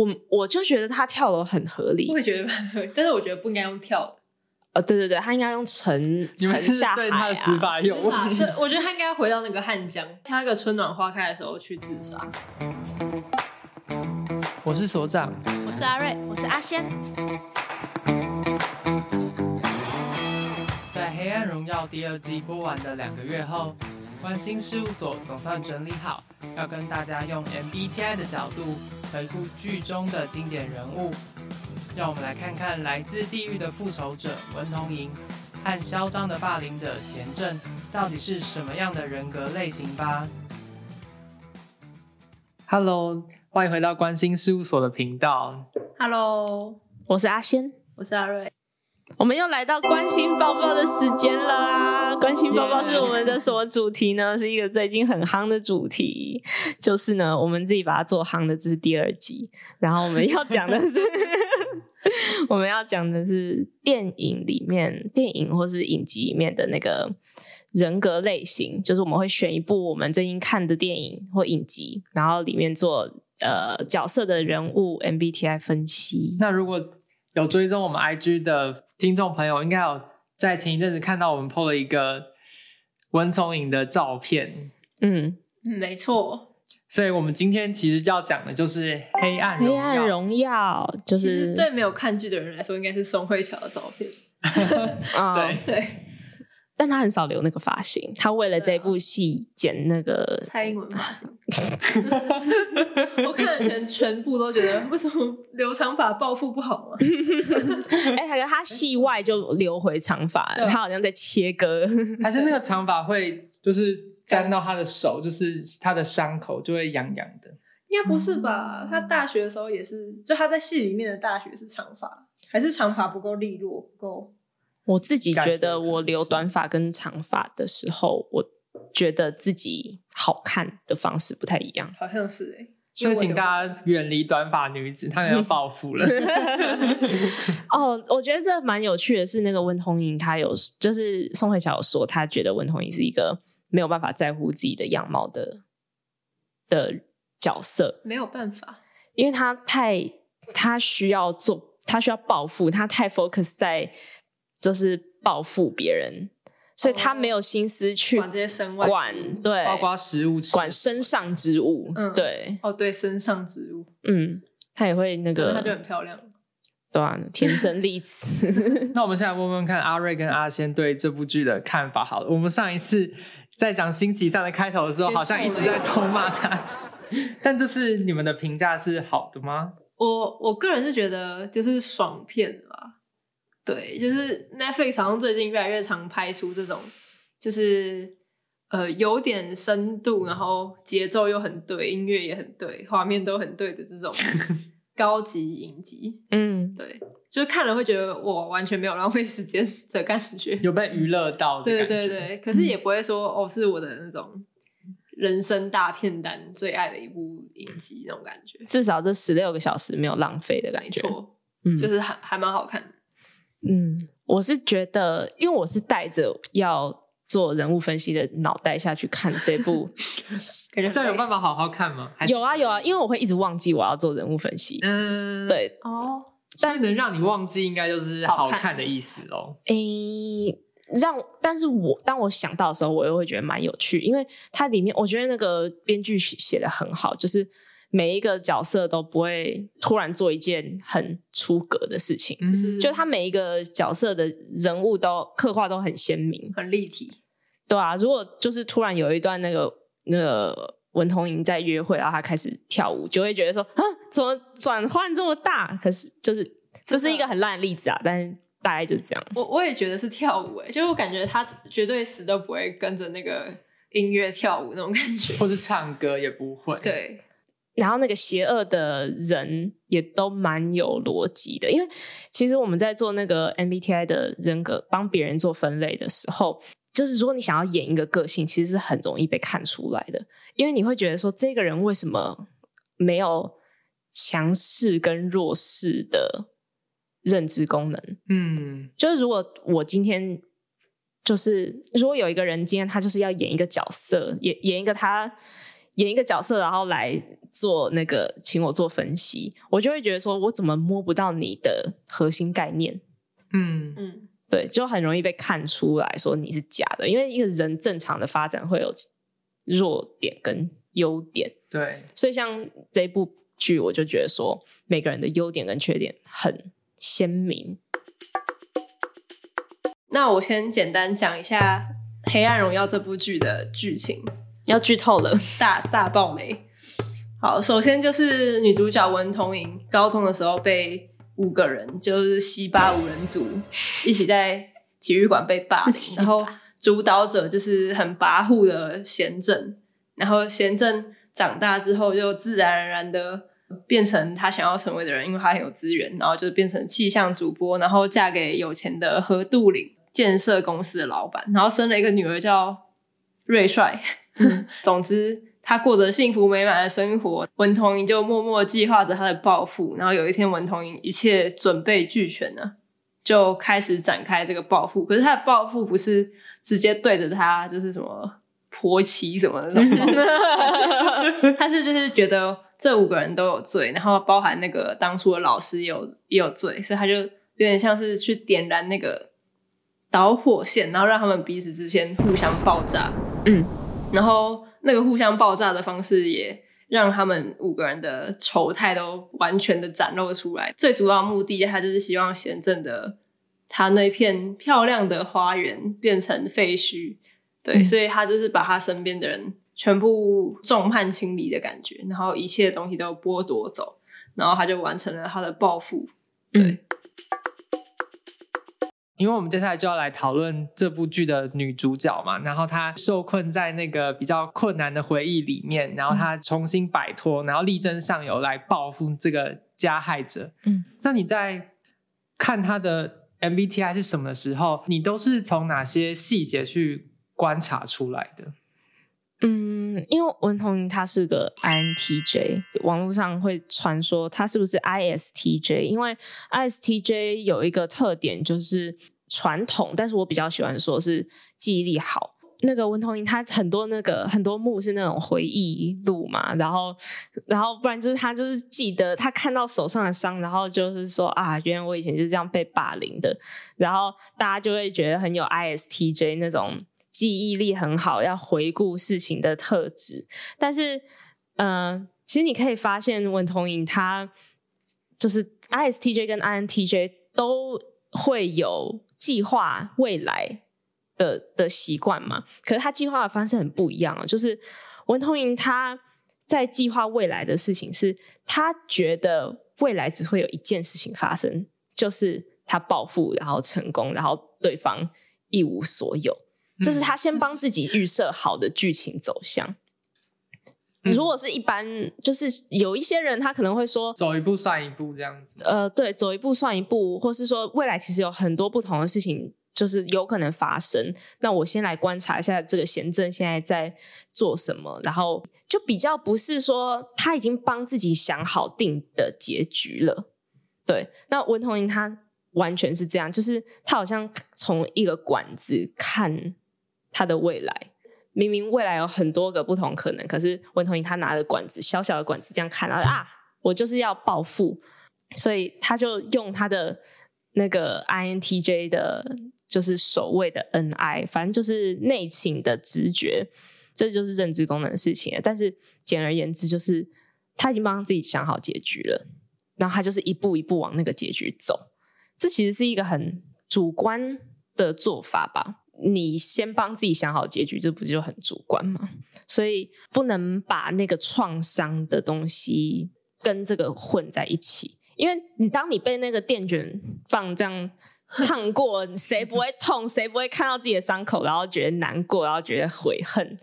我我就觉得他跳楼很合理，我也觉得很合理，但是我觉得不应该用跳的。呃，对对对，他应该用沉沉下海啊。死法有问题。我觉得他应该回到那个汉江，他那个春暖花开的时候去自杀。我是所长，我是阿瑞，我是阿仙。在《黑暗荣耀》第二季播完的两个月后，关心事务所总算整理好，要跟大家用 MBTI 的角度回顾剧中的经典人物。让我们来看看来自地狱的复仇者文同莹和嚣张的霸凌者贤正到底是什么样的人格类型吧。Hello，欢迎回到关心事务所的频道。Hello，我是阿仙，我是阿瑞。我们又来到关心报报的时间了啊！观心报报是我们的什么主题呢？是一个最近很夯的主题，就是呢，我们自己把它做夯的，这是第二集。然后我们要讲的是，我们要讲的是电影里面、电影或是影集里面的那个人格类型，就是我们会选一部我们最近看的电影或影集，然后里面做呃角色的人物 MBTI 分析。那如果有追踪我们 IG 的听众朋友，应该有在前一阵子看到我们 PO 了一个文聪颖的照片。嗯，没错。所以我们今天其实要讲的就是《黑暗荣耀》。黑暗荣耀就是对没有看剧的人来说，应该是宋慧乔的照片。对 对。但他很少留那个发型，他为了这部戏剪那个、啊、蔡英文发型。我看了全全部都觉得，为什么留长发暴富不好吗？哎、欸，他他戏外就留回长发，他好像在切割，还是那个 长发会就是沾到他的手，就是他的伤口就会痒痒的。应该不是吧？他大学的时候也是，就他在戏里面的大学是长发，还是长发不够利落，不够。我自己觉得，我留短发跟长发的时候，我觉得自己好看的方式不太一样。好像是哎、欸，所以请大家远离短发女子，她可能要报复了。哦，我觉得这蛮有趣的是，那个温通颖，她有就是宋慧乔有说，她觉得温通颖是一个没有办法在乎自己的样貌的的角色，没有办法，因为她太她需要做，她需要暴富，她太 focus 在。就是报复别人，所以他没有心思去管这些身外管，对，包括食物，管身上之物，嗯，对，哦，对，身上之物，嗯，他也会那个，他就很漂亮，对啊，天生丽质。那我们现在问问看阿瑞跟阿仙对这部剧的看法。好了，我们上一次在讲星期三的开头的时候，好像一直在偷骂他，但这次你们的评价是好的吗？我我个人是觉得就是爽片吧。对，就是 Netflix 好像最近越来越常拍出这种，就是呃有点深度，然后节奏又很对，音乐也很对，画面都很对的这种 高级影集。嗯，对，就看了会觉得我完全没有浪费时间 的感觉，有被娱乐到。对对对，可是也不会说哦是我的那种人生大片单最爱的一部影集那种感觉。至少这十六个小时没有浪费的感觉，没错，嗯，就是还还蛮好看的。嗯，我是觉得，因为我是带着要做人物分析的脑袋下去看这部，感觉这有办法好好看吗？有啊有啊，因为我会一直忘记我要做人物分析。嗯，对哦，但是能让你忘记，应该就是好看的意思喽。诶，让，但是我当我想到的时候，我又会觉得蛮有趣，因为它里面我觉得那个编剧写的很好，就是。每一个角色都不会突然做一件很出格的事情，就是就他每一个角色的人物都刻画都很鲜明、很立体，对啊，如果就是突然有一段那个那个文同莹在约会，然后他开始跳舞，就会觉得说啊，怎么转换这么大？可是就是这是一个很烂的例子啊，但是大概就是这样。我我也觉得是跳舞，哎，就是我感觉他绝对死都不会跟着那个音乐跳舞那种感觉，或是唱歌也不会，对。然后那个邪恶的人也都蛮有逻辑的，因为其实我们在做那个 MBTI 的人格帮别人做分类的时候，就是如果你想要演一个个性，其实是很容易被看出来的，因为你会觉得说这个人为什么没有强势跟弱势的认知功能？嗯，就是如果我今天就是如果有一个人今天他就是要演一个角色，演演一个他。演一个角色，然后来做那个请我做分析，我就会觉得说，我怎么摸不到你的核心概念？嗯。嗯，对，就很容易被看出来说你是假的，因为一个人正常的发展会有弱点跟优点，对，所以像这部剧，我就觉得说每个人的优点跟缺点很鲜明。那我先简单讲一下《黑暗荣耀》这部剧的剧情，要剧透了，大大爆雷。好，首先就是女主角文同莹高中的时候被五个人，就是西巴五人组 一起在体育馆被霸凌，然后主导者就是很跋扈的贤正，然后贤正长大之后就自然而然的变成他想要成为的人，因为他很有资源，然后就变成气象主播，然后嫁给有钱的何杜岭。建设公司的老板，然后生了一个女儿叫瑞帅。嗯、总之，他过着幸福美满的生活。文同珢就默默计划着他的报复。然后有一天，文同珢一切准备俱全呢，就开始展开这个报复。可是他的报复不是直接对着他，就是什么婆媳什么的那种。他是就是觉得这五个人都有罪，然后包含那个当初的老师也有也有罪，所以他就有点像是去点燃那个。导火线，然后让他们彼此之间互相爆炸。嗯，然后那个互相爆炸的方式也让他们五个人的丑态都完全的展露出来。最主要的目的，他就是希望贤正的他那片漂亮的花园变成废墟。对，嗯，所以他就是把他身边的人全部众叛亲离的感觉，然后一切东西都剥夺走，然后他就完成了他的报复。对。嗯因为我们接下来就要来讨论这部剧的女主角嘛，然后她受困在那个比较困难的回忆里面，然后她重新摆脱，然后力争上游来报复这个加害者。嗯，那你在看她的 MBTI 是什么的时候，你都是从哪些细节去观察出来的？嗯，因为文同珢她是个 INTJ，网络上会传说他是不是 ISTJ，因为 ISTJ 有一个特点就是传统，但是我比较喜欢说是记忆力好。那个文同珢她很多那个很多幕是那种回忆录嘛，然后然后不然就是他就是记得他看到手上的伤，然后就是说啊，原来我以前就是这样被霸凌的，然后大家就会觉得很有 ISTJ 那种。记忆力很好，要回顾事情的特质。但是，嗯、呃，其实你可以发现，文同珢他就是 ISTJ 跟 INTJ 都会有计划未来的的习惯嘛。可是他计划的方式很不一样啊。就是文同珢他在计划未来的事情是，他觉得未来只会有一件事情发生，就是他报复，然后成功，然后对方一无所有。这是他先帮自己预设好的剧情走向。嗯、如果是一般，就是有一些人，他可能会说，走一步算一步这样子。呃，对，走一步算一步，或是说未来其实有很多不同的事情，就是有可能发生。那我先来观察一下这个贤正现在在做什么，然后就比较不是说他已经帮自己想好定的结局了。对，那文同珢他完全是这样，就是他好像从一个管子看。他的未来明明未来有很多个不同可能，可是文同英他拿着管子，小小的管子这样看，然后 啊，我就是要暴富，所以他就用他的那个 INTJ 的，就是所谓的 NI，反正就是内倾的直觉，这就是认知功能的事情。但是简而言之，就是他已经帮自己想好结局了，然后他就是一步一步往那个结局走。这其实是一个很主观的做法吧。你先帮自己想好结局，这不就很主观吗？所以不能把那个创伤的东西跟这个混在一起，因为你当你被那个电卷棒这样烫过，谁不会痛？谁不会看到自己的伤口，然后觉得难过，然后觉得悔恨？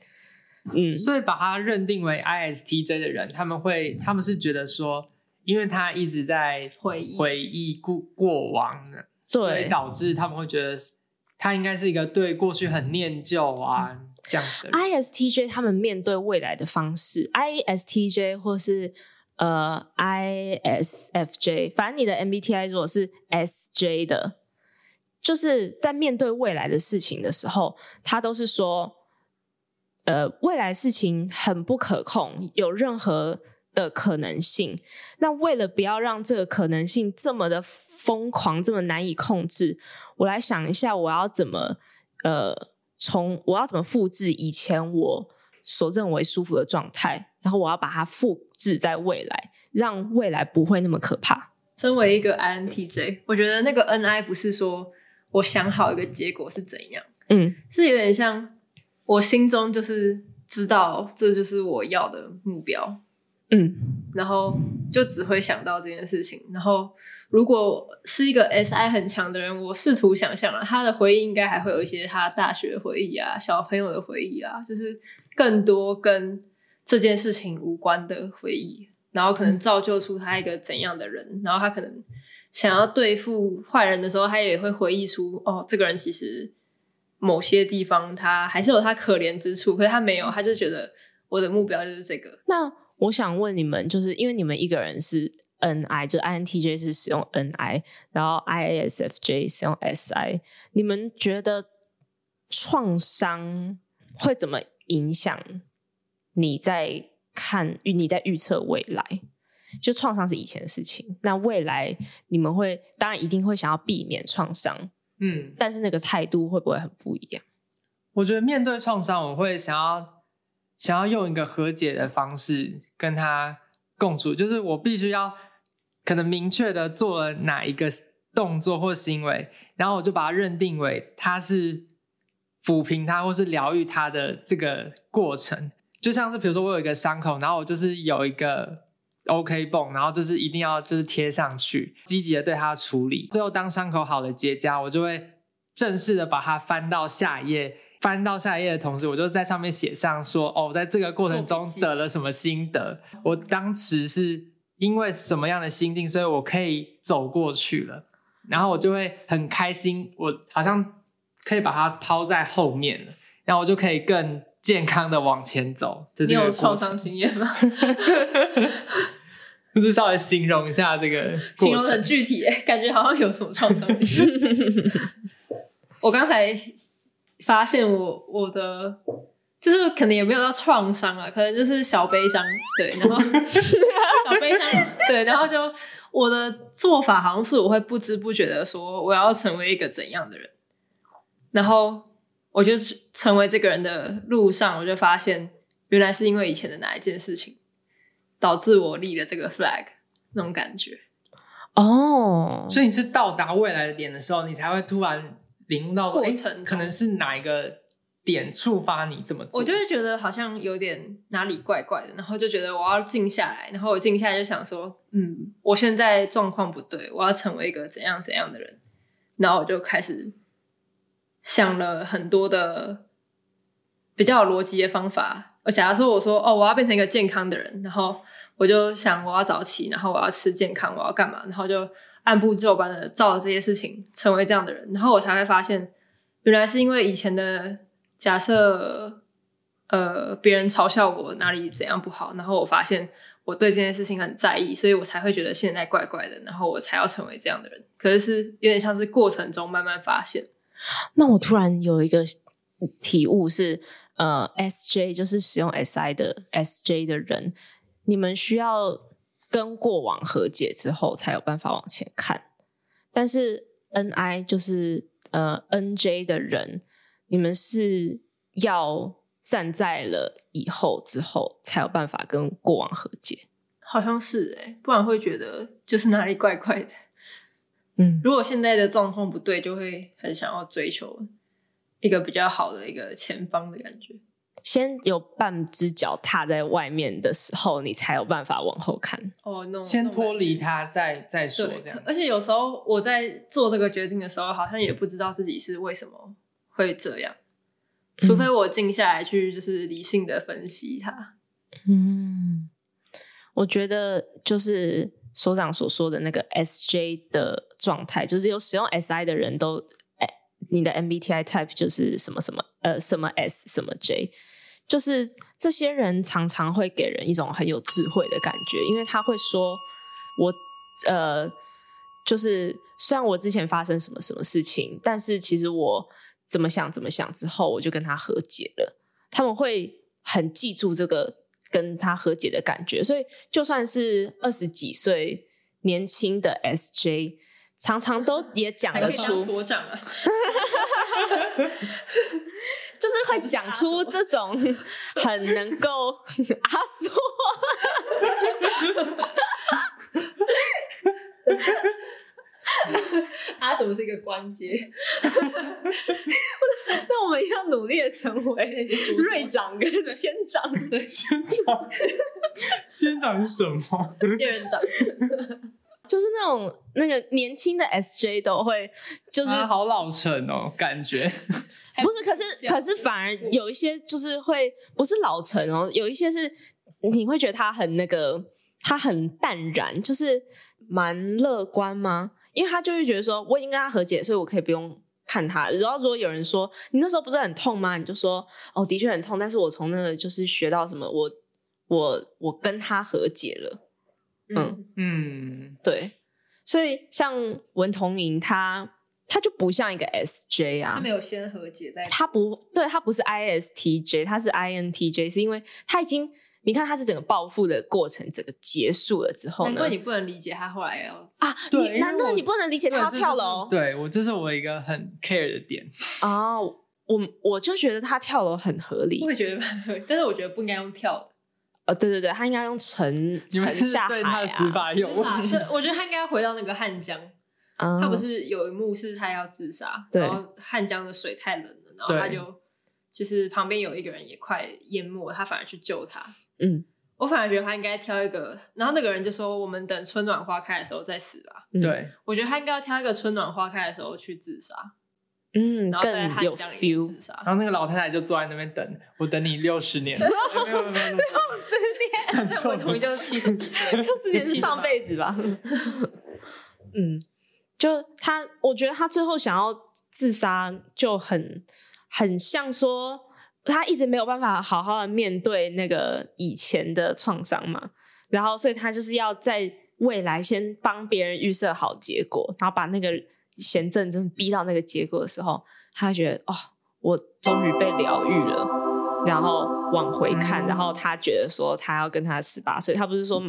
嗯，所以把他认定为 ISTJ 的人，他们会，他们是觉得说，因为他一直在回忆回忆过过往，对，所以导致他们会觉得。他应该是一个对过去很念旧啊、嗯、这样子的人。ISTJ 他们面对未来的方式，ISTJ 或是呃 ISFJ，反正你的 MBTI 如果是 SJ 的，就是在面对未来的事情的时候，他都是说，呃，未来事情很不可控，有任何的可能性。那为了不要让这个可能性这么的疯狂，这么难以控制，我来想一下，我要怎么呃，从我要怎么复制以前我所认为舒服的状态，然后我要把它复制在未来，让未来不会那么可怕。身为一个 INTJ，我觉得那个 NI 不是说我想好一个结果是怎样，嗯，是有点像我心中就是知道这就是我要的目标，嗯，然后就只会想到这件事情。然后如果是一个 SI 很强的人，我试图想象了他的回忆，应该还会有一些他大学回忆啊、小朋友的回忆啊，就是更多跟这件事情无关的回忆。然后可能造就出他一个怎样的人，嗯、然后他可能想要对付坏人的时候，他也会回忆出哦，这个人其实某些地方他还是有他可怜之处，可是他没有，他就觉得我的目标就是这个。那我想问你们，就是因为你们一个人是 NI，就 INTJ 是使用 NI，然后 ISFJ 使用 SI，你们觉得创伤会怎么影响你在？看你在预测未来，就创伤是以前的事情。那未来你们会当然一定会想要避免创伤，嗯，但是那个态度会不会很不一样？我觉得面对创伤，我会想要想要用一个和解的方式跟他共处，就是我必须要可能明确的做了哪一个动作或行为，然后我就把它认定为它是抚平它或是疗愈它的这个过程。就像是比如说我有一个伤口，然后我就是有一个 OK 绷，然后就是一定要就是贴上去，积极的对它处理。最后当伤口好了结痂，我就会正式的把它翻到下一页。翻到下一页的同时，我就在上面写上说：“哦，在这个过程中得了什么心得？我当时是因为什么样的心境，所以我可以走过去了。然后我就会很开心，我好像可以把它抛在后面了，然后我就可以更。”健康的往前走，你有创伤经验吗？就是稍微形容一下这个，形容很具体，感觉好像有什么创伤经验。我刚才发现我我的就是可能也没有到创伤啊，可能就是小悲伤，对，然后 小悲伤，对，然后就我的做法好像是我会不知不觉的说我要成为一个怎样的人，然后。我就成为这个人的路上，我就发现原来是因为以前的哪一件事情导致我立了这个 flag，那种感觉。哦，所以你是到达未来的点的时候，你才会突然领悟到过程，可能是哪一个点触发你这么做。我就会觉得好像有点哪里怪怪的，然后就觉得我要静下来，然后我静下来就想说，嗯，我现在状况不对，我要成为一个怎样怎样的人，然后我就开始。想了很多的比较有逻辑的方法。我假如说我说哦，我要变成一个健康的人，然后我就想我要早起，然后我要吃健康，我要干嘛，然后就按部就班的照着这些事情成为这样的人，然后我才会发现，原来是因为以前的假设，呃，别人嘲笑我哪里怎样不好，然后我发现我对这件事情很在意，所以我才会觉得现在怪怪的，然后我才要成为这样的人。可是是有点像是过程中慢慢发现。那我突然有一个体悟是，呃，SJ 就是使用 SI 的 SJ 的人，你们需要跟过往和解之后才有办法往前看。但是 NI 就是呃 NJ 的人，你们是要站在了以后之后才有办法跟过往和解。好像是诶，不然会觉得就是哪里怪怪的。嗯，如果现在的状况不对，就会很想要追求一个比较好的一个前方的感觉。先有半只脚踏在外面的时候，你才有办法往后看。哦、oh，no，先脱离它，再再说这样。而且有时候我在做这个决定的时候，好像也不知道自己是为什么会这样，除非我静下来去就是理性的分析它。嗯，我觉得就是。所长所说的那个 SJ 的状态，就是有使用 SI 的人都，哎，你的 MBTI type 就是什么什么呃什么 S 什么 J，就是这些人常常会给人一种很有智慧的感觉，因为他会说，我呃，就是虽然我之前发生什么什么事情，但是其实我怎么想怎么想之后，我就跟他和解了。他们会很记住这个跟他和解的感觉，所以就算是二十几岁年轻的 SJ，常常都也讲得出所长啊，就是会讲出这种很能够 阿说。他怎么是一个关节？那我们要努力的成为瑞长跟仙长。对，仙长，仙长是什么？仙人掌。就是那种那个年轻的 SJ 都会，就是、啊、好老成哦，感觉 不是，可是可是反而有一些就是会不是老成哦，有一些是你会觉得他很那个，他很淡然，就是蛮乐观吗？因为他就会觉得说，我已经跟他和解，所以我可以不用看他。然后如果有人说你那时候不是很痛吗？你就说哦，的确很痛，但是我从那个就是学到什么，我我我跟他和解了。嗯嗯，对。所以像文同莹，他他就不像一个 SJ 啊，他没有先和解在，他不对，他不是 ISTJ，他是 INTJ，是因为他已经。你看，他是整个报复的过程，整个结束了之后呢？难怪你不能理解他后来要啊？对，难道你不能理解他要跳楼？对，我这是我一个很 care 的点啊！我我就觉得他跳楼很合理，我也觉得很合理，但是我觉得不应该用跳对对对，他应该用沉沉下海啊！执法有问题。我觉得他应该回到那个汉江，他不是有一幕是他要自杀，然后汉江的水太冷了，然后他就其实旁边有一个人也快淹没，他反而去救他。嗯，我反而觉得他应该挑一个，然后那个人就说：“我们等春暖花开的时候再死吧。”对，我觉得他应该要挑一个春暖花开的时候去自杀。嗯，然后在汉江里面自杀。然后那个老太太就坐在那边等，我等你六十年。没有没有没有，六十年，我同意就是七十几岁，六十年是上辈子吧？嗯，就他，我觉得他最后想要自杀，就很很像说。他一直没有办法好好的面对那个以前的创伤嘛，然后所以他就是要在未来先帮别人预设好结果，然后把那个贤正真的逼到那个结果的时候，他觉得哦，我终于被疗愈了，然后往回看，然后他觉得说他要跟他十八岁，他不是说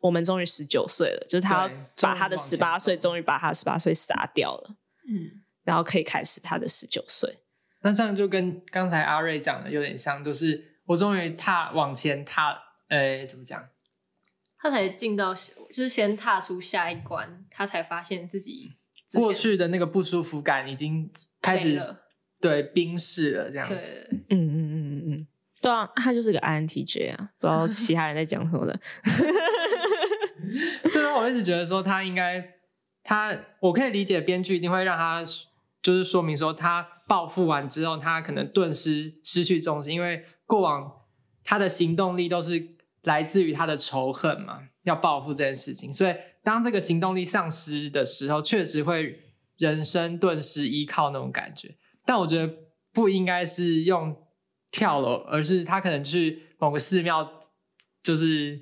我们终于十九岁了，就是他要把他的十八岁终于把他十八岁杀掉了，嗯，然后可以开始他的十九岁。那这样就跟刚才阿瑞讲的有点像，就是我终于踏往前踏，呃、欸，怎么讲？他才进到，就是先踏出下一关，他才发现自己过去的那个不舒服感已经开始对冰释了，这样子。嗯嗯嗯嗯嗯，对啊，他就是个 INTJ 啊，不知道 其他人在讲什么的。所以我一直觉得说他应该，他我可以理解编剧一定会让他，就是说明说他。报复完之后，他可能顿时失去重心，因为过往他的行动力都是来自于他的仇恨嘛，要报复这件事情。所以当这个行动力丧失的时候，确实会人生顿时依靠那种感觉。但我觉得不应该是用跳楼，而是他可能去某个寺庙，就是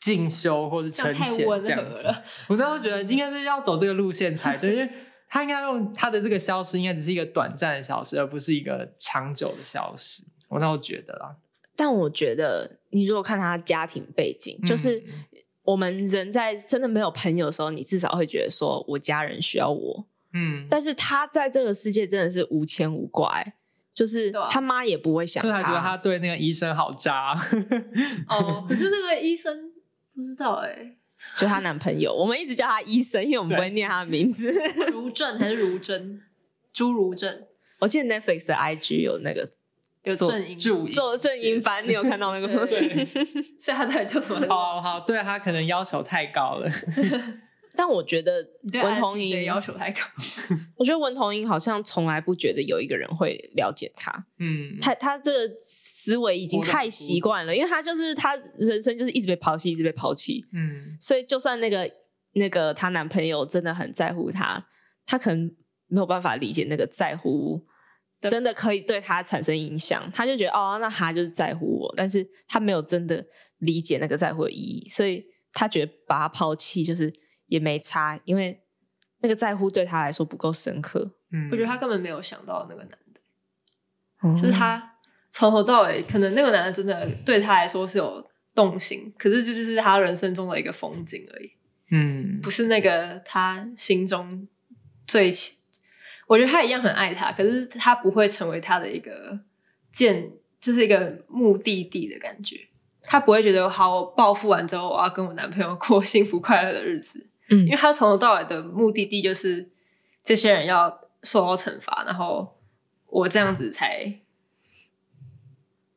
进修或者沉潜这样子。我当时觉得应该是要走这个路线才对，因为。他应该用他的这个消失，应该只是一个短暂的消失，而不是一个长久的消失。我倒觉得啦。但我觉得，你如果看他家庭背景，嗯、就是我们人在真的没有朋友的时候，你至少会觉得说我家人需要我。嗯。但是他在这个世界真的是无牵无挂，就是他妈也不会想他。所以他觉得他对那个医生好渣。哦，可是那个医生不知道哎。就她男朋友，我们一直叫他医生，因为我们不会念他的名字。如正还是如真？朱如正。我记得 Netflix 的 IG 有那个有正音做正音班，你有看到那个所以他到底叫什么？好好，对他可能要求太高了。但我觉得文同英要求太高。我觉得文同英好像从来不觉得有一个人会了解他。嗯，他他这个思维已经太习惯了，因为他就是他人生就是一直被抛弃，一直被抛弃。嗯，所以就算那个那个她男朋友真的很在乎她，她可能没有办法理解那个在乎真的可以对他产生影响。他就觉得哦，那他就是在乎我，但是他没有真的理解那个在乎的意义，所以他觉得把他抛弃就是。也没差，因为那个在乎对他来说不够深刻。嗯，我觉得他根本没有想到那个男的，嗯、就是他从头到尾，可能那个男的真的对他来说是有动心，可是这就是他人生中的一个风景而已。嗯，不是那个他心中最，我觉得他一样很爱他，可是他不会成为他的一个见，就是一个目的地的感觉。他不会觉得好，我报复完之后，我要跟我男朋友 过幸福快乐的日子。嗯，因为他从头到尾的目的地就是这些人要受到惩罚，然后我这样子才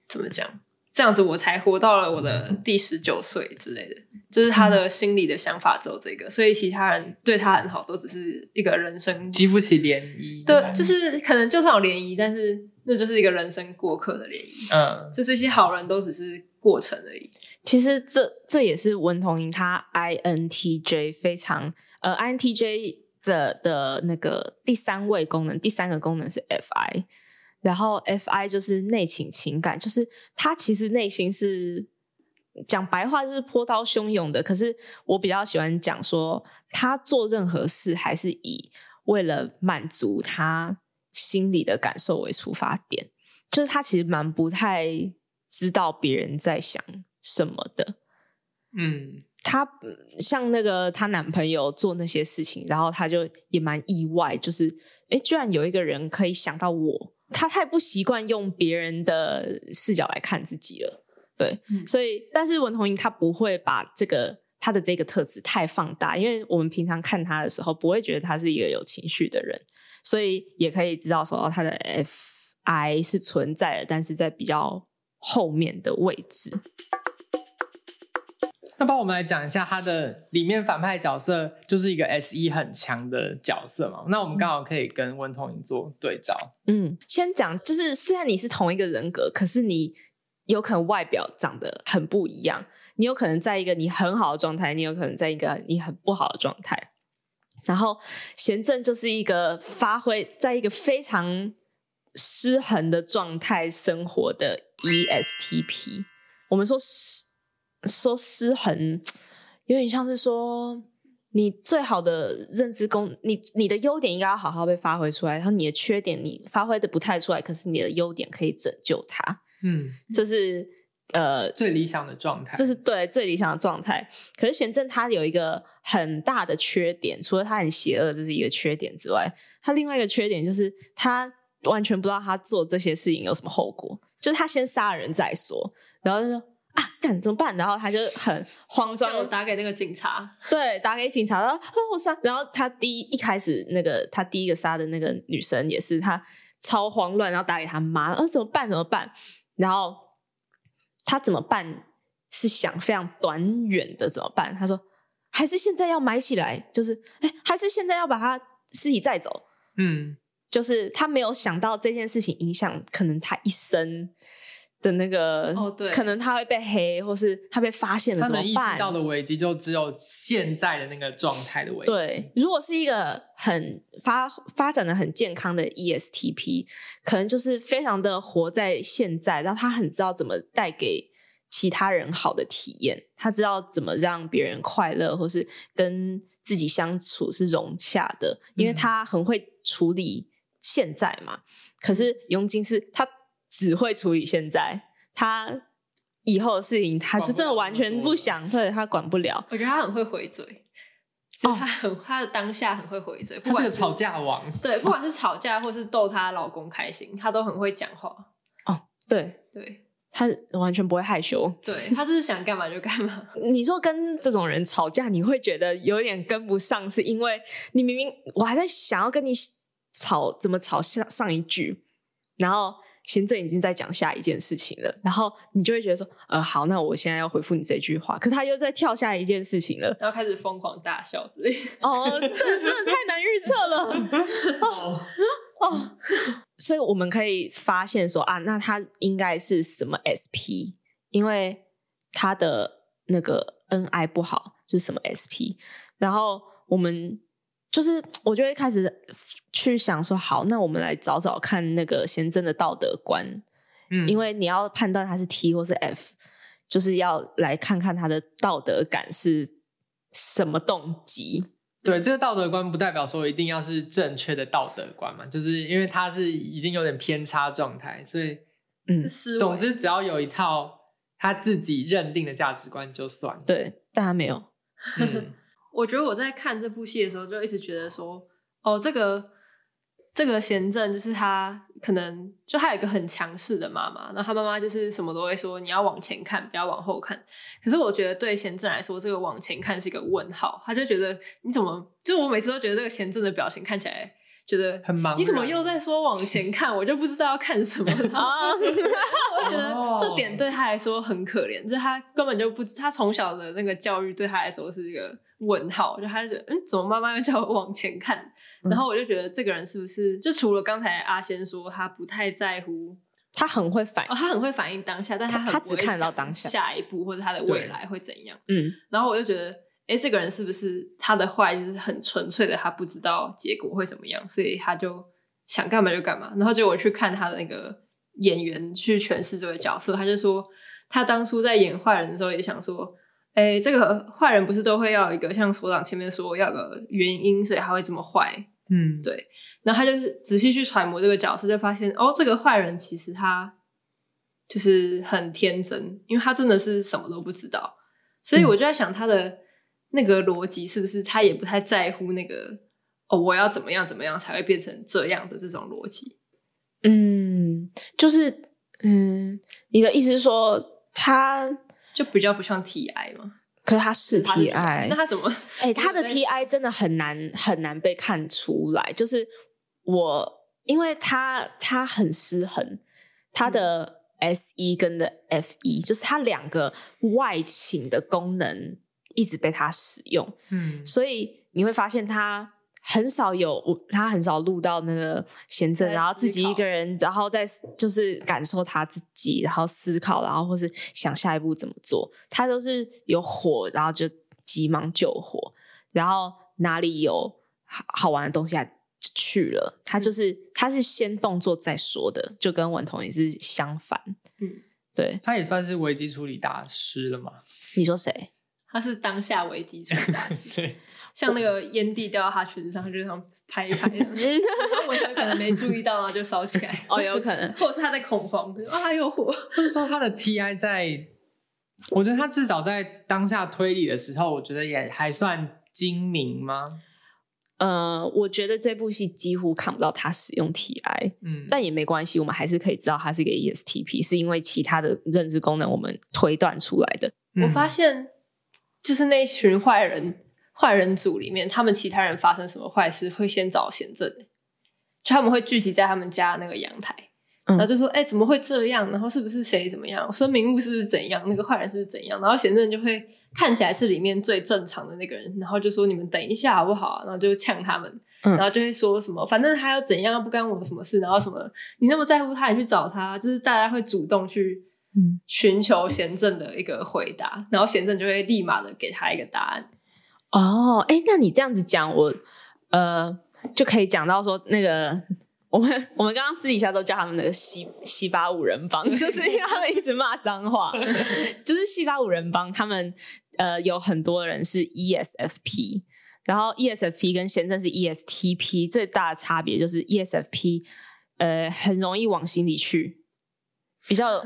怎么讲？这样子我才活到了我的第十九岁之类的，就是他的心里的想法只有这个，所以其他人对他很好，都只是一个人生激不起涟漪。对，就是可能就算有涟漪，但是那就是一个人生过客的涟漪。嗯，就这些好人都只是过程而已。其实这这也是文同英他 INTJ 非常呃 INTJ 的的那个第三位功能，第三个功能是 FI。然后，Fi 就是内情情感，就是他其实内心是讲白话就是波涛汹涌的。可是我比较喜欢讲说，他做任何事还是以为了满足他心里的感受为出发点，就是他其实蛮不太知道别人在想什么的。嗯，他像那个她男朋友做那些事情，然后他就也蛮意外，就是诶，居然有一个人可以想到我。他太不习惯用别人的视角来看自己了，对，嗯、所以但是文同英他不会把这个他的这个特质太放大，因为我们平常看他的时候不会觉得他是一个有情绪的人，所以也可以知道说他的 Fi 是存在的，但是在比较后面的位置。那帮我们来讲一下他的里面反派角色，就是一个 SE 很强的角色嘛。那我们刚好可以跟温同做对照。嗯，先讲就是虽然你是同一个人格，可是你有可能外表长得很不一样。你有可能在一个你很好的状态，你有可能在一个你很不好的状态。然后贤正就是一个发挥在一个非常失衡的状态生活的 ESTP。我们说。说失衡，有点像是说你最好的认知功，你你的优点应该要好好被发挥出来，然后你的缺点你发挥的不太出来，可是你的优点可以拯救它。嗯，这是呃最理想的状态，这是对最理想的状态。可是贤正他有一个很大的缺点，除了他很邪恶这是一个缺点之外，他另外一个缺点就是他完全不知道他做这些事情有什么后果，就是他先杀人再说，然后就说。啊，干怎么办？然后他就很慌张，打给那个警察。对，打给警察，然后我杀。然后他第一一开始那个他第一个杀的那个女生也是他超慌乱，然后打给他妈，啊，怎么办？怎么办？然后他怎么办？是想非常短远的怎么办？他说还是现在要埋起来，就是哎，还是现在要把他尸体载走。嗯，就是他没有想到这件事情影响可能他一生。的那个，哦，对，可能他会被黑，或是他被发现了，他能意识到的危机就只有现在的那个状态的危机。对，如果是一个很发发展的很健康的 ESTP，可能就是非常的活在现在，然后他很知道怎么带给其他人好的体验，他知道怎么让别人快乐，或是跟自己相处是融洽的，因为他很会处理现在嘛。嗯、可是佣金是他。只会处理现在，他以后的事情他是真的完全不想，对，他管不了。我觉得他很会回嘴，就他很、哦、他的当下很会回嘴，他是个吵架王。对，不管是吵架或是逗她老公开心，他都很会讲话。哦，对对，他完全不会害羞，对，他就是想干嘛就干嘛。你说跟这种人吵架，你会觉得有点跟不上，是因为你明明我还在想要跟你吵，怎么吵上上一句，然后。贤正已经在讲下一件事情了，然后你就会觉得说，呃，好，那我现在要回复你这句话，可他又在跳下一件事情了，然后开始疯狂大笑之类的。哦，这真的太难预测了。哦哦，所以我们可以发现说啊，那他应该是什么 SP？因为他的那个 NI 不好，是什么 SP？然后我们。就是，我就会开始去想说，好，那我们来找找看那个贤贞的道德观，嗯，因为你要判断他是 T 或是 F，就是要来看看他的道德感是什么动机。对，这个道德观不代表说一定要是正确的道德观嘛，就是因为他是已经有点偏差状态，所以嗯，总之只要有一套他自己认定的价值观就算了。对，但他没有。嗯，我觉得我在看这部戏的时候，就一直觉得说，哦，这个这个贤正就是他可能就他有一个很强势的妈妈，那他妈妈就是什么都会说，你要往前看，不要往后看。可是我觉得对贤正来说，这个往前看是一个问号，他就觉得你怎么，就我每次都觉得这个贤正的表情看起来。觉得很忙，你怎么又在说往前 看？我就不知道要看什么啊！我觉得这点对他来说很可怜，就他根本就不知，他从小的那个教育对他来说是一个问号。就他就觉得，嗯，怎么妈妈又叫我往前看？嗯、然后我就觉得这个人是不是就除了刚才阿仙说他不太在乎，他很会反他很会反应当下，但他很他只看到当下下一步或者他的未来会怎样？嗯，然后我就觉得。哎，这个人是不是他的坏就是很纯粹的？他不知道结果会怎么样，所以他就想干嘛就干嘛。然后结果我去看他的那个演员去诠释这个角色，他就说他当初在演坏人的时候也想说，哎，这个坏人不是都会要一个像所长前面说要个原因，所以他会这么坏。嗯，对。然后他就是仔细去揣摩这个角色，就发现哦，这个坏人其实他就是很天真，因为他真的是什么都不知道。所以我就在想他的。那个逻辑是不是他也不太在乎那个哦？我要怎么样怎么样才会变成这样的这种逻辑？嗯，就是嗯，你的意思是说他就比较不像 TI 嘛？可是他是 TI，那他怎么？哎、欸，他的 TI 真的很难很难被看出来。就是我，因为他他很失衡，他的 SE 跟的 FE，就是他两个外倾的功能。一直被他使用，嗯，所以你会发现他很少有，他很少录到那个贤正，然后自己一个人，然后再就是感受他自己，然后思考，然后或是想下一步怎么做，他都是有火，然后就急忙救火，然后哪里有好好玩的东西还去了，他就是他是先动作再说的，就跟文彤也是相反，嗯，对，他也算是危机处理大师了嘛？你说谁？他是当下危机处理大师，对，像那个烟蒂掉到他裙子上，他就这样拍一拍，然后我可能没注意到，然后就烧起来。哦，有可能，或者是他在恐慌，啊，有火。或者说他的 TI 在，我觉得他至少在当下推理的时候，我觉得也还算精明吗？呃，我觉得这部戏几乎看不到他使用 TI，嗯，但也没关系，我们还是可以知道他是一个 ESTP，是因为其他的认知功能我们推断出来的。嗯、我发现。就是那群坏人，坏人组里面，他们其他人发生什么坏事，会先找贤正，就他们会聚集在他们家那个阳台，然后就说：“哎、怎么会这样？然后是不是谁怎么样？孙明悟是不是怎样？那个坏人是不是怎样？”然后贤正就会看起来是里面最正常的那个人，然后就说：“你们等一下好不好？”然后就呛他们，然后就会说什么：“反正他要怎样，不干我什么事。”然后什么，你那么在乎他，你去找他，就是大家会主动去。嗯，寻求贤正的一个回答，然后贤正就会立马的给他一个答案。哦，哎、欸，那你这样子讲，我呃就可以讲到说，那个我们我们刚刚私底下都叫他们那个西西巴五人帮，就是 因为他们一直骂脏话，就是西巴五人帮，他们呃有很多人是 ESFP，然后 ESFP 跟先生是 ESTP，最大的差别就是 ESFP 呃很容易往心里去。比较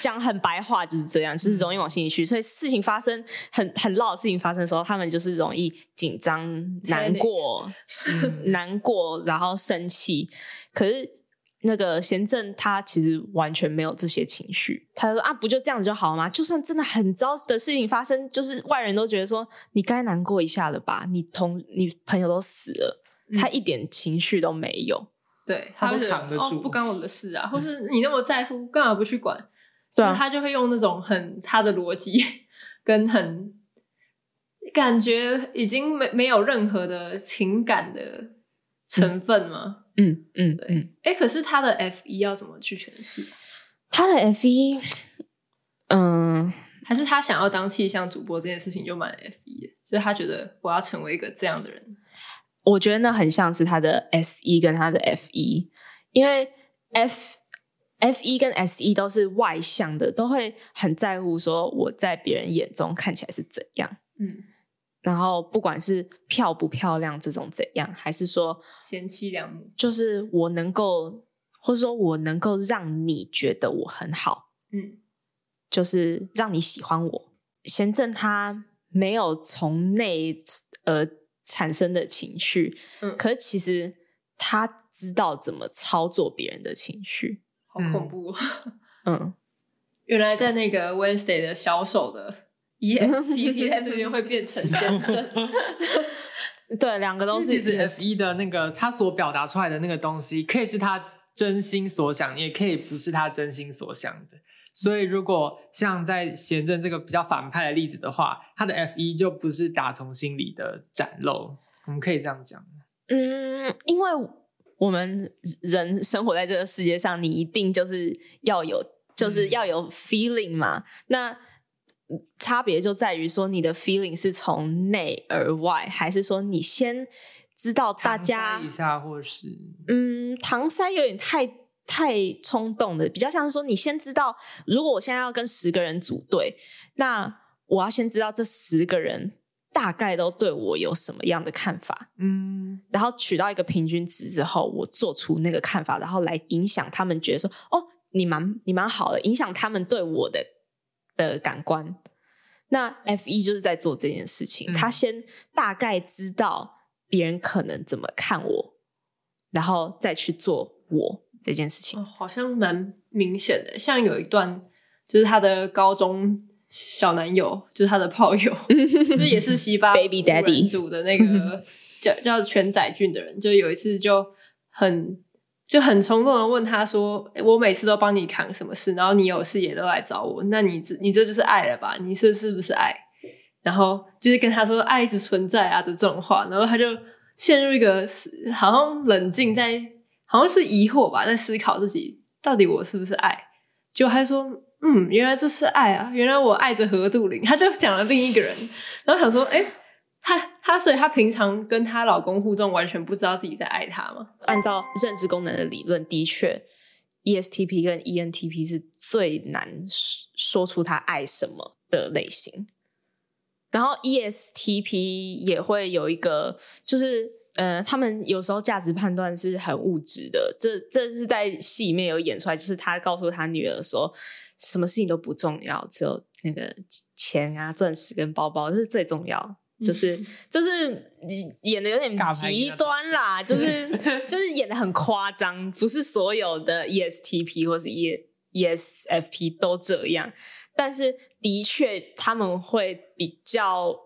讲很白话就是这样，就是容易往心里去，所以事情发生很很闹的事情发生的时候，他们就是容易紧张、难过、难过，然后生气。可是那个贤正他其实完全没有这些情绪，他就说啊，不就这样子就好吗？就算真的很糟的事情发生，就是外人都觉得说你该难过一下了吧？你同你朋友都死了，他一点情绪都没有。对，他都扛得住，哦，不关我的事啊，或 是你那么在乎，干嘛不去管？对啊，他就会用那种很他的逻辑，跟很感觉已经没没有任何的情感的成分吗？嗯嗯，对。哎、嗯，可是他的 F 一要怎么去诠释？他的 F 一，嗯，还是他想要当气象主播这件事情就蛮 F 一，所以他觉得我要成为一个这样的人。我觉得那很像是他的 S E 跟他的 F E，因为 F F E 跟 S E 都是外向的，都会很在乎说我在别人眼中看起来是怎样，嗯，然后不管是漂不漂亮这种怎样，还是说贤妻良母，就是我能够或者说我能够让你觉得我很好，嗯，就是让你喜欢我。贤正他没有从内而产生的情绪，嗯，可是其实他知道怎么操作别人的情绪，好恐怖，嗯，原来在那个 Wednesday 的销售的 ESTP 在这边会变成先生。对，两个都是。其实 S 一的那个他所表达出来的那个东西，可以是他真心所想，也可以不是他真心所想的。所以，如果像在贤正这个比较反派的例子的话，他的 F 一就不是打从心里的展露。我们可以这样讲。嗯，因为我们人生活在这个世界上，你一定就是要有，就是要有 feeling 嘛。嗯、那差别就在于说，你的 feeling 是从内而外，还是说你先知道大家一下，或是嗯，搪塞有点太太冲动的，比较像是说，你先知道，如果我现在要跟十个人组队，那我要先知道这十个人大概都对我有什么样的看法，嗯，然后取到一个平均值之后，我做出那个看法，然后来影响他们觉得说，哦，你蛮你蛮好的，影响他们对我的。的感官，那 F 一就是在做这件事情。嗯、他先大概知道别人可能怎么看我，然后再去做我这件事情。哦、好像蛮明显的，像有一段就是他的高中小男友，就是他的炮友，就是也是西巴 Baby Daddy 组的那个 叫叫全宰俊的人，就有一次就很。就很冲动的问他说：“我每次都帮你扛什么事，然后你有事也都来找我，那你这你这就是爱了吧？你是是不是爱？”然后就是跟他说“爱一直存在啊”的这种话，然后他就陷入一个好像冷静在，好像是疑惑吧，在思考自己到底我是不是爱。就还说：“嗯，原来这是爱啊，原来我爱着何杜林。”他就讲了另一个人，然后想说：“哎。”他他，所以她平常跟她老公互动，完全不知道自己在爱他吗？按照认知功能的理论，的确，ESTP 跟 ENTP 是最难说出他爱什么的类型。然后 ESTP 也会有一个，就是呃，他们有时候价值判断是很物质的。这这是在戏里面有演出来，就是他告诉他女儿说，什么事情都不重要，只有那个钱啊、钻石跟包包，这是最重要。就是就是演的有点极端啦，就是 就是演的很夸张，不是所有的 ESTP 或是 E ESFP 都这样，但是的确他们会比较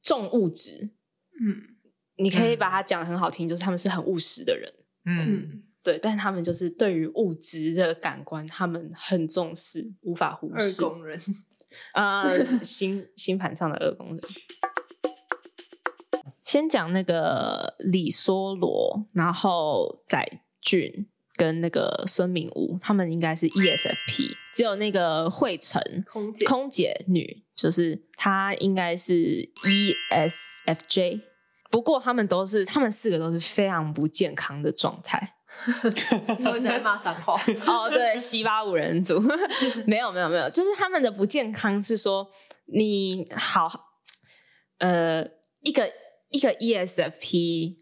重物质，嗯，你可以把它讲的很好听，就是他们是很务实的人，嗯，对，但他们就是对于物质的感官，他们很重视，无法忽视。二宫人，呃，星星盘上的二宫人。先讲那个李梭罗，然后载俊跟那个孙明武，他们应该是 ESFP。只有那个惠成空姐空姐女，就是她应该是 ESFJ。不过他们都是，他们四个都是非常不健康的状态。都在骂脏话 哦，对，西巴五人组，没有没有没有，就是他们的不健康是说你好，呃，一个。一个 ESFP，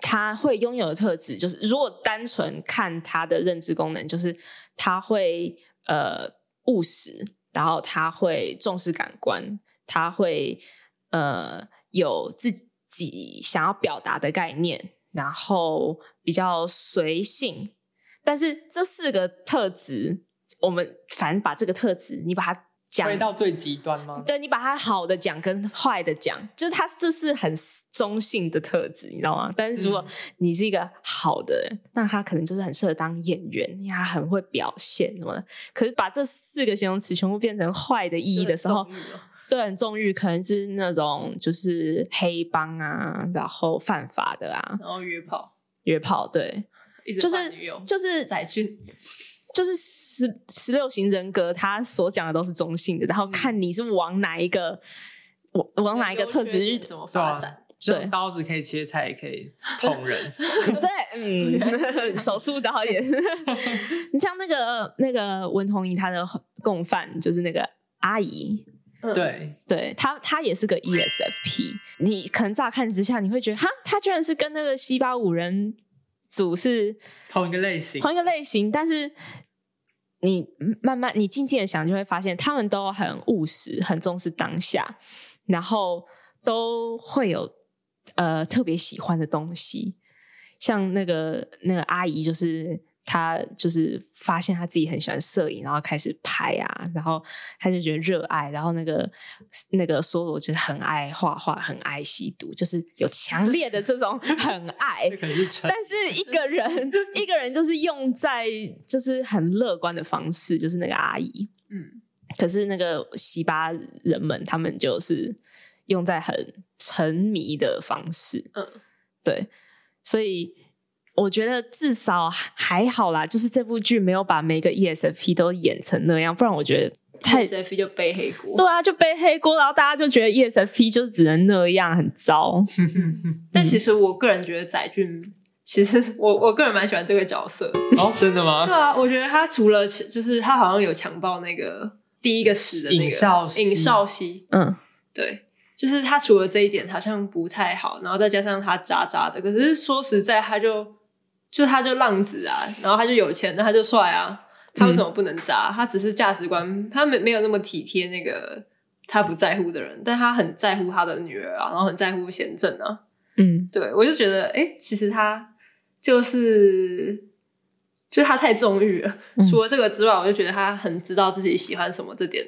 他会拥有的特质就是，如果单纯看他的认知功能，就是他会呃务实，然后他会重视感官，他会呃有自己想要表达的概念，然后比较随性。但是这四个特质，我们反正把这个特质，你把它。讲到最极端吗？对，你把它好的讲跟坏的讲，就是它这是很中性的特质，你知道吗？但是如果你是一个好的人，嗯、那他可能就是很适合当演员，因为他很会表现什么的。可是把这四个形容词全部变成坏的意义的时候，对，很纵欲，可能是那种就是黑帮啊，然后犯法的啊，然后约炮，约炮，对，就是就是载俊。就是十十六型人格，他所讲的都是中性的，然后看你是往哪一个，往、嗯、往哪一个特质怎么发展。对，刀子可以切菜，也可以捅人。对，嗯，手术刀也。你像那个那个文同怡，他的共犯就是那个阿姨。对，对他他也是个 ESFP。你可能乍看之下，你会觉得哈，他居然是跟那个西巴五人。组是同一个类型，同一个类型，但是你慢慢你静静的想，就会发现他们都很务实，很重视当下，然后都会有呃特别喜欢的东西，像那个那个阿姨就是。他就是发现他自己很喜欢摄影，然后开始拍啊，然后他就觉得热爱，然后那个那个梭罗就是很爱画画，很爱吸毒，就是有强烈的这种 很爱。但是一个人 一个人就是用在就是很乐观的方式，就是那个阿姨，嗯，可是那个西巴人们他们就是用在很沉迷的方式，嗯，对，所以。我觉得至少还好啦，就是这部剧没有把每个 ESFP 都演成那样，不然我觉得太 ESFP 就背黑锅。对啊，就背黑锅，然后大家就觉得 ESFP 就只能那样，很糟。但其实我个人觉得载俊，其实我我个人蛮喜欢这个角色。哦，真的吗？对啊，我觉得他除了就是他好像有强暴那个第一个死的那个尹少尹少熙，嗯，对，就是他除了这一点好像不太好，然后再加上他渣渣的，可是说实在他就。就他就浪子啊，然后他就有钱，那他就帅啊，他为什么不能渣？嗯、他只是价值观，他没没有那么体贴那个他不在乎的人，但他很在乎他的女儿啊，然后很在乎贤正啊。嗯，对，我就觉得，哎、欸，其实他就是，就是他太纵欲了。嗯、除了这个之外，我就觉得他很知道自己喜欢什么这点。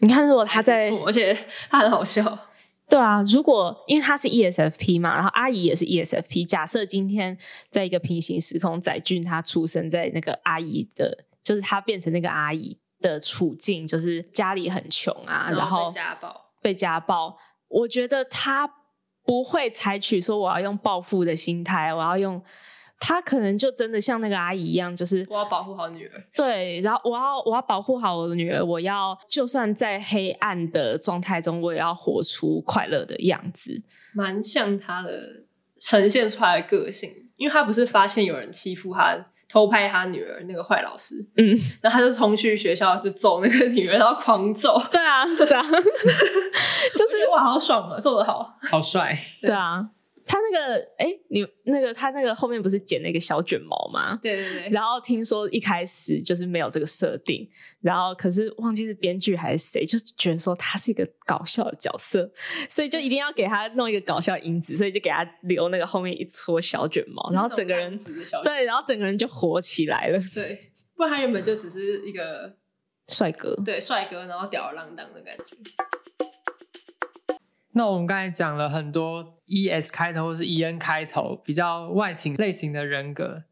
你看，如果他在，而且他很好笑。对啊，如果因为他是 ESFP 嘛，然后阿姨也是 ESFP。假设今天在一个平行时空，载俊他出生在那个阿姨的，就是他变成那个阿姨的处境，就是家里很穷啊，然后被家暴，被家暴。我觉得他不会采取说我要用报复的心态，我要用。他可能就真的像那个阿姨一样，就是我要保护好女儿。对，然后我要我要保护好我的女儿，我要就算在黑暗的状态中，我也要活出快乐的样子。蛮像他的呈现出来的个性，因为他不是发现有人欺负他，偷拍他女儿那个坏老师，嗯，然后他就冲去学校就揍那个女儿，然后狂揍。对啊，对啊，就是哇，好爽啊，揍的好，好帅，对啊。他那个，哎、欸，你那个他那个后面不是剪了一个小卷毛吗？对对对。然后听说一开始就是没有这个设定，然后可是忘记是编剧还是谁，就觉得说他是一个搞笑的角色，所以就一定要给他弄一个搞笑因子，所以就给他留那个后面一撮小卷毛，然后整个人对，然后整个人就火起来了。对，不然他原本就只是一个帅哥，对，帅哥，然后吊儿郎当的感觉。那我们刚才讲了很多 E S 开头或是 E N 开头比较外形类型的人格，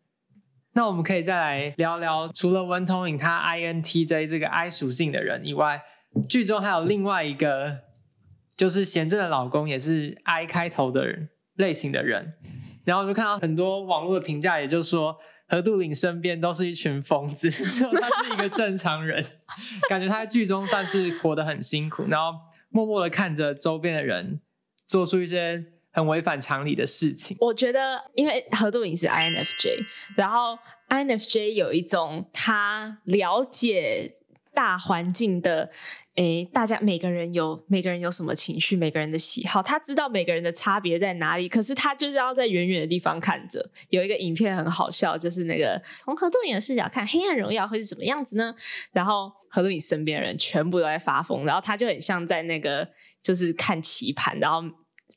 那我们可以再来聊聊，除了文同垠他 I N T J 这个 I 属性的人以外，剧中还有另外一个，就是贤正的老公也是 I 开头的人类型的人，然后我就看到很多网络的评价，也就是说何杜岭身边都是一群疯子，只有他是一个正常人，感觉他在剧中算是活得很辛苦，然后。默默的看着周边的人做出一些很违反常理的事情。我觉得，因为何杜颖是 INFJ，然后 INFJ 有一种他了解大环境的。诶，大家每个人有每个人有什么情绪，每个人的喜好，他知道每个人的差别在哪里。可是他就是要在远远的地方看着。有一个影片很好笑，就是那个从何杜岭的视角看《黑暗荣耀》会是什么样子呢？然后何杜岭身边人全部都在发疯，然后他就很像在那个就是看棋盘，然后。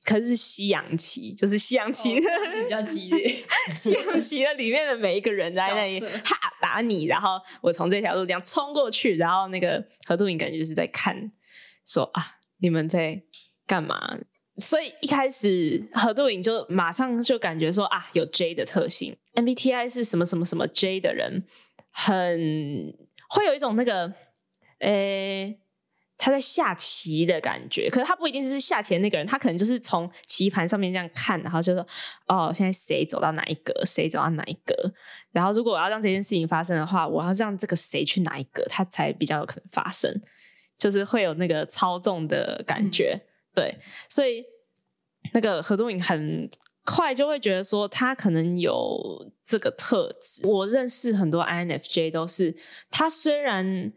可是，是西洋棋，就是西洋棋的、哦、比较激烈。西洋棋的里面的每一个人在那里哈打你，然后我从这条路这样冲过去，然后那个何杜颖感觉就是在看，说啊，你们在干嘛？所以一开始何杜颖就马上就感觉说啊，有 J 的特性，MBTI 是什么什么什么 J 的人，很会有一种那个，诶、欸。他在下棋的感觉，可是他不一定是下棋的那个人，他可能就是从棋盘上面这样看，然后就说：“哦，现在谁走到哪一格，谁走到哪一格。”然后如果我要让这件事情发生的话，我要让这个谁去哪一格，他才比较有可能发生，就是会有那个操纵的感觉。嗯、对，所以那个何东颖很快就会觉得说，他可能有这个特质。我认识很多 INFJ 都是，他虽然。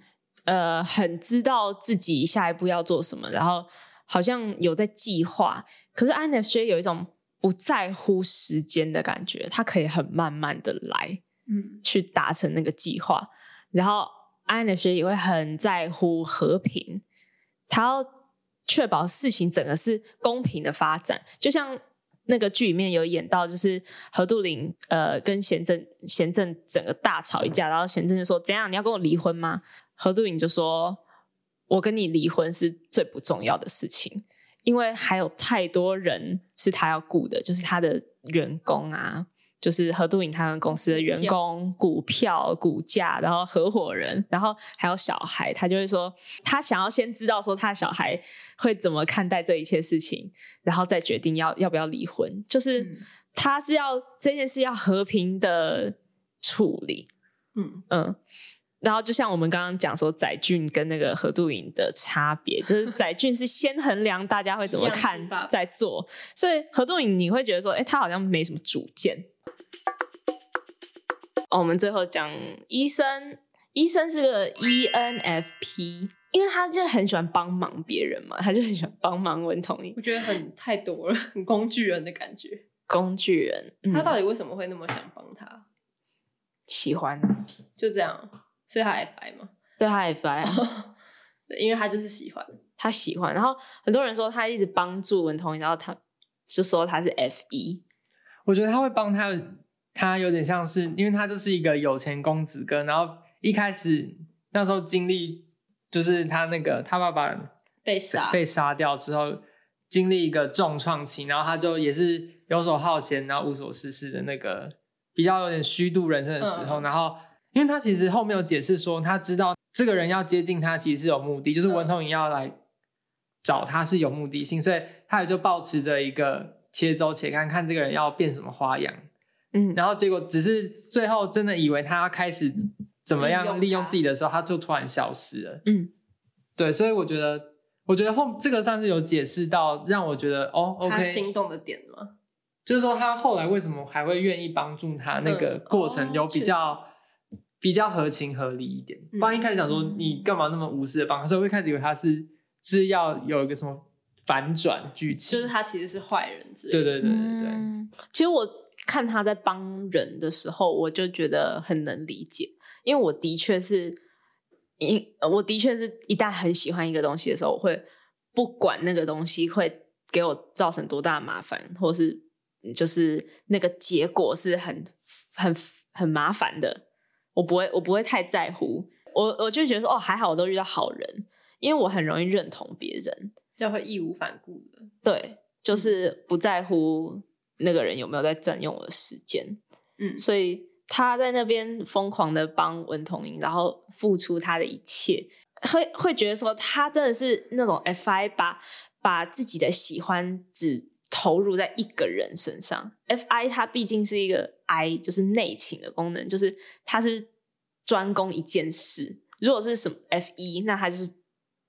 呃，很知道自己下一步要做什么，然后好像有在计划。可是 INFJ 有一种不在乎时间的感觉，他可以很慢慢的来，嗯，去达成那个计划。然后 INFJ 也会很在乎和平，他要确保事情整个是公平的发展。就像那个剧里面有演到，就是何杜林呃跟贤正贤正整个大吵一架，然后贤正就说：“怎样？你要跟我离婚吗？”何杜颖就说：“我跟你离婚是最不重要的事情。”因为还有太多人是他要顾的，就是他的员工啊，就是何杜颖他们公司的员工、股票、股价，然后合伙人，然后还有小孩，他就会说，他想要先知道说他的小孩会怎么看待这一切事情，然后再决定要要不要离婚。就是他是要这件事要和平的处理，嗯嗯。然后就像我们刚刚讲说，载俊跟那个何杜颖的差别，就是载俊是先衡量大家会怎么看再做，所以何杜颖你会觉得说，哎，他好像没什么主见。哦，我们最后讲医生，医生是个 ENFP，因为他就很喜欢帮忙别人嘛，他就很喜欢帮忙文同意。我觉得很太多了，很工具人的感觉。工具人，嗯、他到底为什么会那么想帮他？喜欢，就这样。所以他 F I 吗？对他 F I，对，因为他就是喜欢，他喜欢。然后很多人说他一直帮助文同，然后他就说他是 F E。我觉得他会帮他，他有点像是，因为他就是一个有钱公子哥。然后一开始那时候经历，就是他那个他爸爸被杀被杀掉之后，经历一个重创期，然后他就也是游手好闲，然后无所事事的那个比较有点虚度人生的时候，嗯、然后。因为他其实后面有解释说，他知道这个人要接近他，其实是有目的，就是文同影要来找他是有目的性，所以他也就抱持着一个且走且看看这个人要变什么花样，嗯，然后结果只是最后真的以为他要开始怎么样利用自己的时候，他就突然消失了，嗯，对，所以我觉得，我觉得后这个算是有解释到让我觉得哦，OK，他心动的点吗？就是说他后来为什么还会愿意帮助他，那个过程有比较。比较合情合理一点，不然一开始想说你干嘛那么无私的帮他，所以我一开始以为他是是要有一个什么反转剧情，就是他其实是坏人之类的。对对对对对、嗯。其实我看他在帮人的时候，我就觉得很能理解，因为我的确是，因我的确是一旦很喜欢一个东西的时候，我会不管那个东西会给我造成多大麻烦，或是就是那个结果是很很很麻烦的。我不会，我不会太在乎。我我就觉得说，哦，还好我都遇到好人，因为我很容易认同别人，就会义无反顾的。对，就是不在乎那个人有没有在占用我的时间。嗯，所以他在那边疯狂的帮文同英，然后付出他的一切，会会觉得说，他真的是那种 FI 把把自己的喜欢只投入在一个人身上，Fi 他毕竟是一个 I，就是内倾的功能，就是它是专攻一件事。如果是什么 F 一那它就是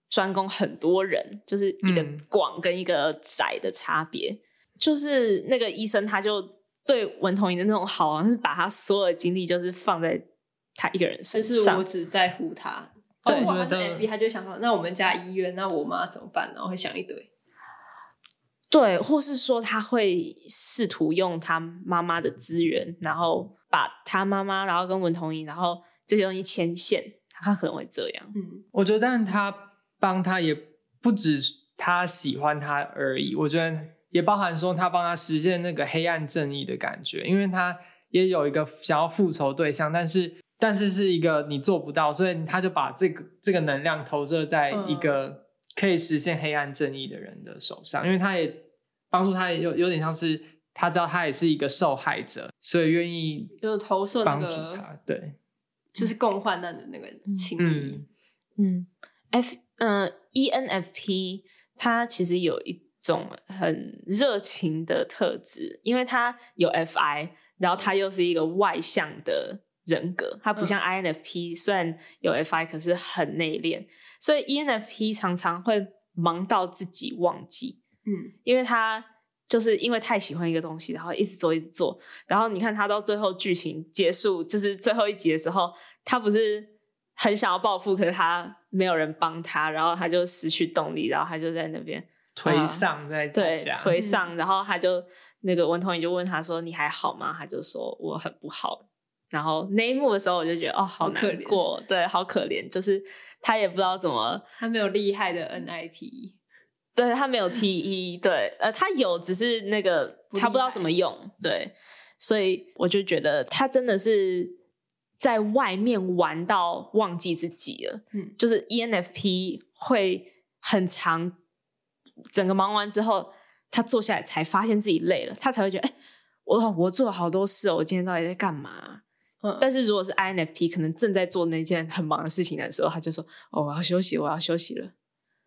专攻很多人，就是一个广跟一个窄的差别。嗯、就是那个医生，他就对文同莹的那种好，好像是把他所有的精力就是放在他一个人身上。就是我只在乎他。对，如果他是 F 一他就想说，那我们家医院，那我妈怎么办？然后会想一堆。对，或是说他会试图用他妈妈的资源，然后把他妈妈，然后跟文同英，然后这些东西牵线，他可能会这样。嗯，我觉得，但他帮他也不止他喜欢他而已，我觉得也包含说他帮他实现那个黑暗正义的感觉，因为他也有一个想要复仇对象，但是但是是一个你做不到，所以他就把这个这个能量投射在一个可以实现黑暗正义的人的手上，因为他也。帮助他也有有点像是他知道他也是一个受害者，所以愿意就投射那个帮助他，对，就是共患难的那个情谊。嗯，F 嗯、呃、ENFP 他其实有一种很热情的特质，因为他有 FI，然后他又是一个外向的人格，他不像 INFP，、嗯、虽然有 FI，可是很内敛，所以 ENFP 常常会忙到自己忘记。嗯，因为他就是因为太喜欢一个东西，然后一直做一直做，然后你看他到最后剧情结束，就是最后一集的时候，他不是很想要报复，可是他没有人帮他，然后他就失去动力，然后他就在那边颓丧在对家颓丧，然后他就那个文童也就问他说：“你还好吗？”他就说：“我很不好。”然后那一幕的时候，我就觉得哦，好难过，对，好可怜，就是他也不知道怎么，他没有厉害的 NIT，对他没有 TE，对，呃，他有，只是那个不他不知道怎么用，对，所以我就觉得他真的是在外面玩到忘记自己了，嗯，就是 ENFP 会很长，整个忙完之后，他坐下来才发现自己累了，他才会觉得，哎，我我做了好多事哦，我今天到底在干嘛？但是如果是 INFP，可能正在做那件很忙的事情的时候，他就说：“哦，我要休息，我要休息了。”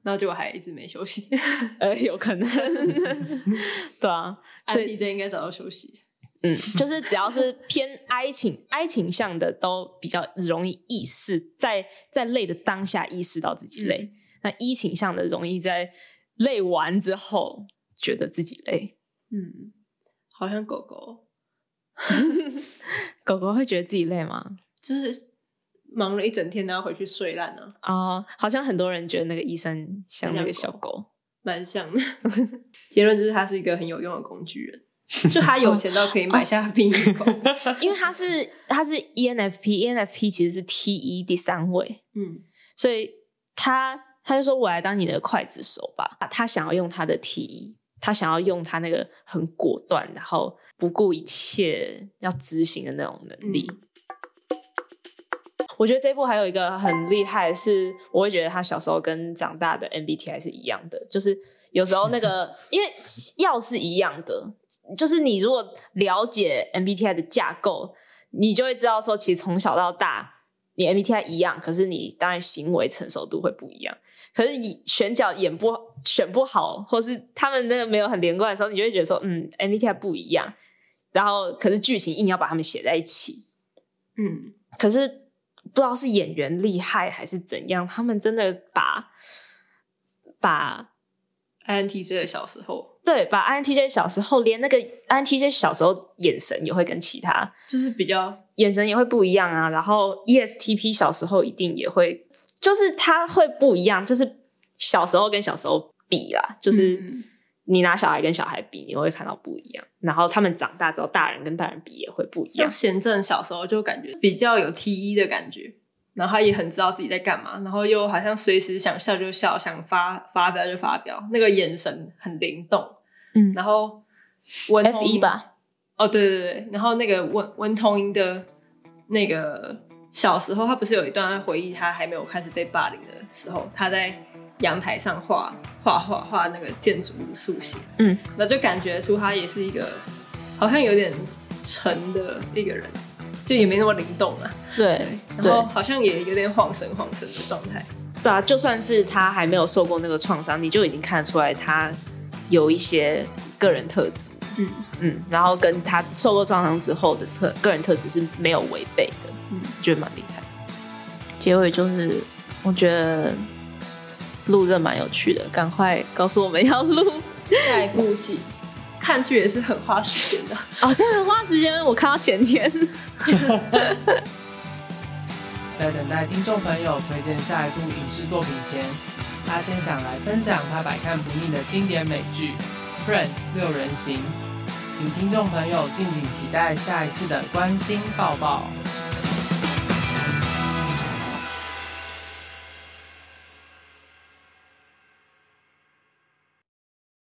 然后结果还一直没休息，呃，有可能，对啊，所以这应该早要休息。嗯，就是只要是偏 I 倾 I 倾向的，都比较容易意识在在累的当下意识到自己累。嗯、那 E 倾向的容易在累完之后觉得自己累。嗯，好像狗狗。狗狗会觉得自己累吗？就是忙了一整天，然后回去睡烂了。啊，好像很多人觉得那个医生像那个小狗，蛮像的。结论就是他是一个很有用的工具人，就他有钱到可以买下殡仪馆，因为他是他是 ENFP，ENFP 其实是 T 一第三位，嗯，所以他他就说我来当你的刽子手吧，他想要用他的 T 一他想要用他那个很果断，然后。不顾一切要执行的那种能力，嗯、我觉得这部还有一个很厉害是，我会觉得他小时候跟长大的 MBTI 是一样的，就是有时候那个 因为要是一样的，就是你如果了解 MBTI 的架构，你就会知道说，其实从小到大你 MBTI 一样，可是你当然行为成熟度会不一样。可是你选角演不选不好，或是他们那个没有很连贯的时候，你就会觉得说，嗯，MBTI 不一样。然后，可是剧情硬要把他们写在一起，嗯，可是不知道是演员厉害还是怎样，他们真的把把 INTJ 的小时候，对，把 INTJ 小时候连那个 INTJ 小时候眼神也会跟其他，就是比较眼神也会不一样啊。然后 ESTP 小时候一定也会，就是他会不一样，就是小时候跟小时候比啦，就是。嗯你拿小孩跟小孩比，你会看到不一样。然后他们长大之后，大人跟大人比也会不一样。像贤正小时候就感觉比较有 T E 的感觉，然后他也很知道自己在干嘛，然后又好像随时想笑就笑，想发发表就发表，那个眼神很灵动。嗯，然后文 F 一吧，哦对对对，然后那个文文同英的那个小时候，他不是有一段回忆，他还没有开始被霸凌的时候，他在。阳台上画画画画那个建筑物速写，嗯，那就感觉出他也是一个好像有点沉的一个人，就也没那么灵动啊。对，然后好像也有点恍神恍神的状态。对啊，就算是他还没有受过那个创伤，你就已经看得出来他有一些个人特质。嗯嗯，然后跟他受过创伤之后的特个人特质是没有违背的。嗯，觉得蛮厉害。结尾就是我觉得。录这蛮有趣的，赶快告诉我们要录下一部戏。看剧也是很花时间的 哦，真的很花时间。我看到前天，在等待听众朋友推荐下一部影视作品前，他先想来分享他百看不腻的经典美剧《Friends》六人行，请听众朋友敬请期待下一次的关心报报。